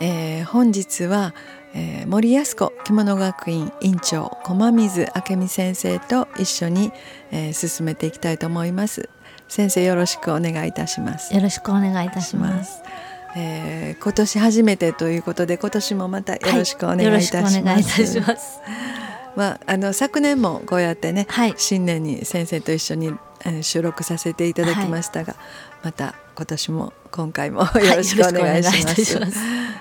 えー、本日は、えー、森安子着物学院院長駒水明美先生と一緒に、えー、進めていきたいと思います。先生よろしくお願いいたします。よろしくお願いいたします。えー、今年初めてということで今年もまたよろしくお願いいたします。はい、ます。まあ、あの昨年もこうやってね、はい、新年に先生と一緒に、えー、収録させていただきましたが、はい、また今年も今回もよろしくお願いします。はい、ま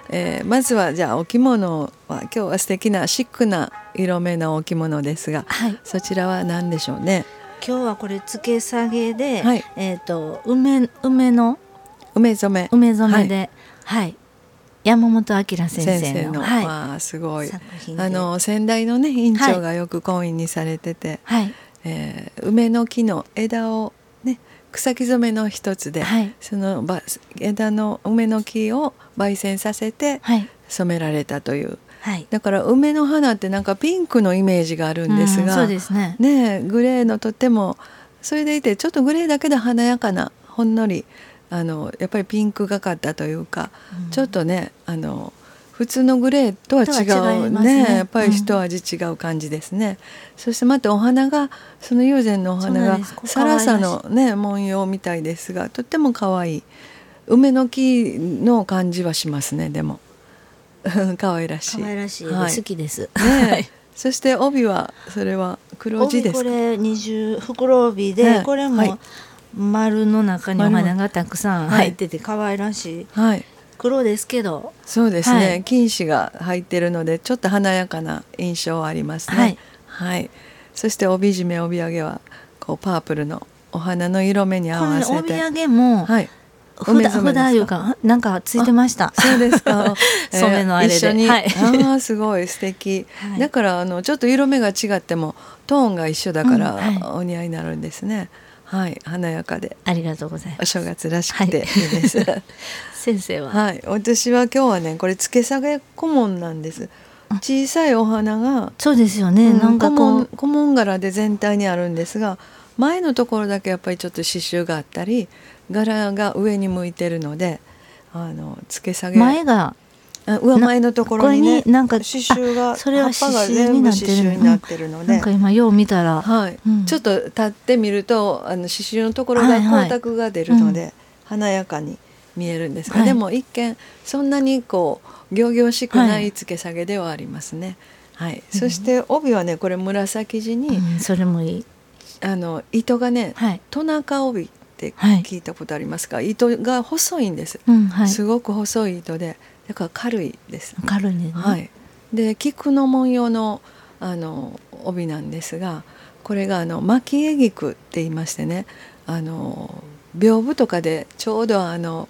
えー、まずはじゃあお着物は今日は素敵なシックな色目のお着物ですが、はい、そちらは何でしょうね？今日はこれ付け下げで、はい、えっ、ー、と梅梅の梅染め。梅染めで、はい、はい、山本明先生のはい、あすごい。あの先代のね院長がよく婚姻にされてて、はい、えー、梅の木の枝をね草木染めの一つで、はい、その枝の梅の木を焙煎させて染められたという。はい、だから梅の花ってなんかピンクのイメージがあるんですが、そうですね。ねグレーのとってもそれでいてちょっとグレーだけで華やかなほんのりあのやっぱりピンクがかったというか、うん、ちょっとねあの普通のグレーとは違うね、ね、やっぱり一味違う感じですね、うん、そしてまたお花がその友禅のお花がサラサのね文様みたいですがとっても可愛い。梅の木の感じはしますねでも。可愛らしい。可愛らしい、はい、好きです。ね、そして帯はそれは黒地ですこれ二重袋帯で、ね、これも丸の中にお花がたくさん入ってて可愛らしい。はい。黒ですけどそうですね、はい、金糸が入ってるのでちょっと華やかな印象はありますね。はい、はい、そして帯締め帯揚げはこうパープルのお花の色目に合わせて。帯揚げも、はい、札札いうかなんかついてました？そうですか。染めのあれで。一緒に。はい、ああすごい素敵。はい、だからあのちょっと色目が違ってもトーンが一緒だから、お似合いになるんですね。はい、華やかで。ありがとうございます。お正月らしくていいです。先生は？はい、私は今日はねこれ付け下げ顧問なんです。小さいお花がそうですよね、うん、なんかこう顧問柄で全体にあるんですが前のところだけやっぱりちょっと刺繍があったり柄が上に向いてるのであの付け下げ前が上前のところにねなんか刺繍がそれは葉っぱが全部刺繍になってるので、なんか今よう見たら、はいうん、ちょっと立ってみるとあの刺繍のところが光沢が出るので、はいはい、華やかに見えるんですが、はい、でも一見そんなにこう仰々しくない付け下げではありますね。はい、そして帯はねこれ紫地に、うん、それもいい。あの糸がね、はい、トナカ帯って聞いたことありますか、はい、糸が細いんです、すごく細い糸でだから軽いです、軽いね、はい、で菊の文様のあの帯なんですがこれがあの蒔絵菊って言いましてねあの屏風とかでちょうどあの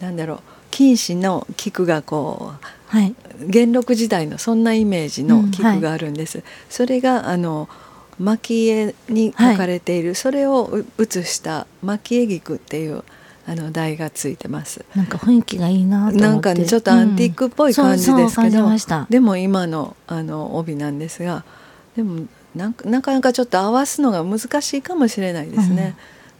なんだろう金糸の菊がこう、はい、元禄時代のそんなイメージの菊があるんです。うんはい、それがあの蒔絵に描かれている、はい、それを写した蒔絵菊っていうあの台がついてます。なんか雰囲気がいいななんかねちょっとアンティークっぽい感じですけど、うん、でも今のあの帯なんですが、でもななかなかちょっと合わすのが難しいかもしれないですね。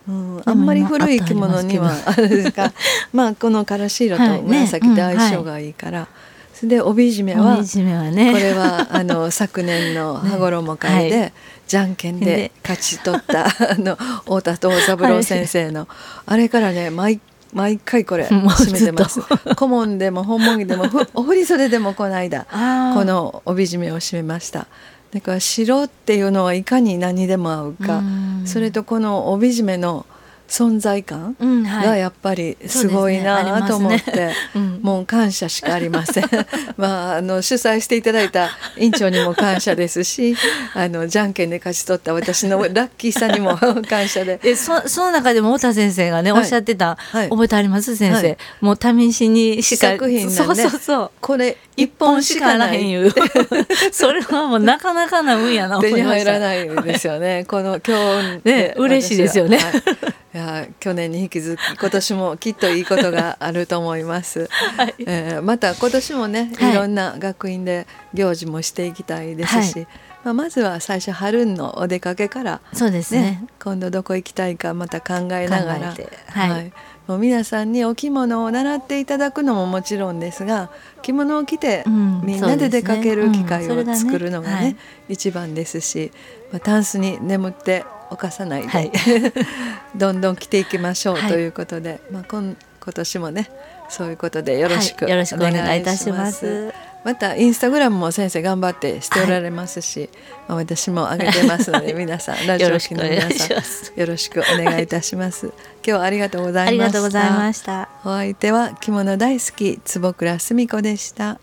うん、うん、あんまり古い着物にはあれですかまあこのからし色と紫って相性がいいから、はいねうん、で帯締めはは、ね、これはあの 昨年の羽衣会で、はい。じゃんけんで勝ち取った あの太田藤三郎先生の、はい、あれからね毎毎回これ締めてます。顧問でも本物でもお振り袖でもこの間この帯締めを締めました。だから白っていうのはいかに何にでも合うか。それとこの帯締めの存在感がやっぱりすごいなと思って、もう感謝しかありません。まああの主催していただいた院長にも感謝ですし あのじゃんけんで勝ち取った私のラッキーさにも感謝で。えそその中でも太田先生がね、はい、おっしゃってた、はい、覚えてあります先生、はい、もう試しにしか作品なんで。そうそうそう。これ一本しかない。う。それはもうなかなかな運やな手に入らないですよね。この今日ね嬉しいですよね、いや去年に引き続き今年もきっといいことがあると思います、はい、えー、また今年もねい。ろんな学院で行事もしていきたいですし、はい、まあ、まずは最初春のお出かけから、そうですね。今度どこ行きたいかまた考えながら、はい、はい、もう皆さんにお着物を習っていただくのももちろんですが着物を着てみんなで出かける機会を作るのがね,、一番ですし、まあ、タンスに眠って犯さないで、はい、どんどん着ていきましょうということで、まあ、今今年もねそういうことでよろしくお願いいたします。またインスタグラムも先生頑張ってしておられますし、はい、まあ、私も上げてますので皆さんラジオ機の皆さんよろしくお願いいたします。今日はありがとうございました。ありがとうございました。お相手は着物大好き坪倉澄子でした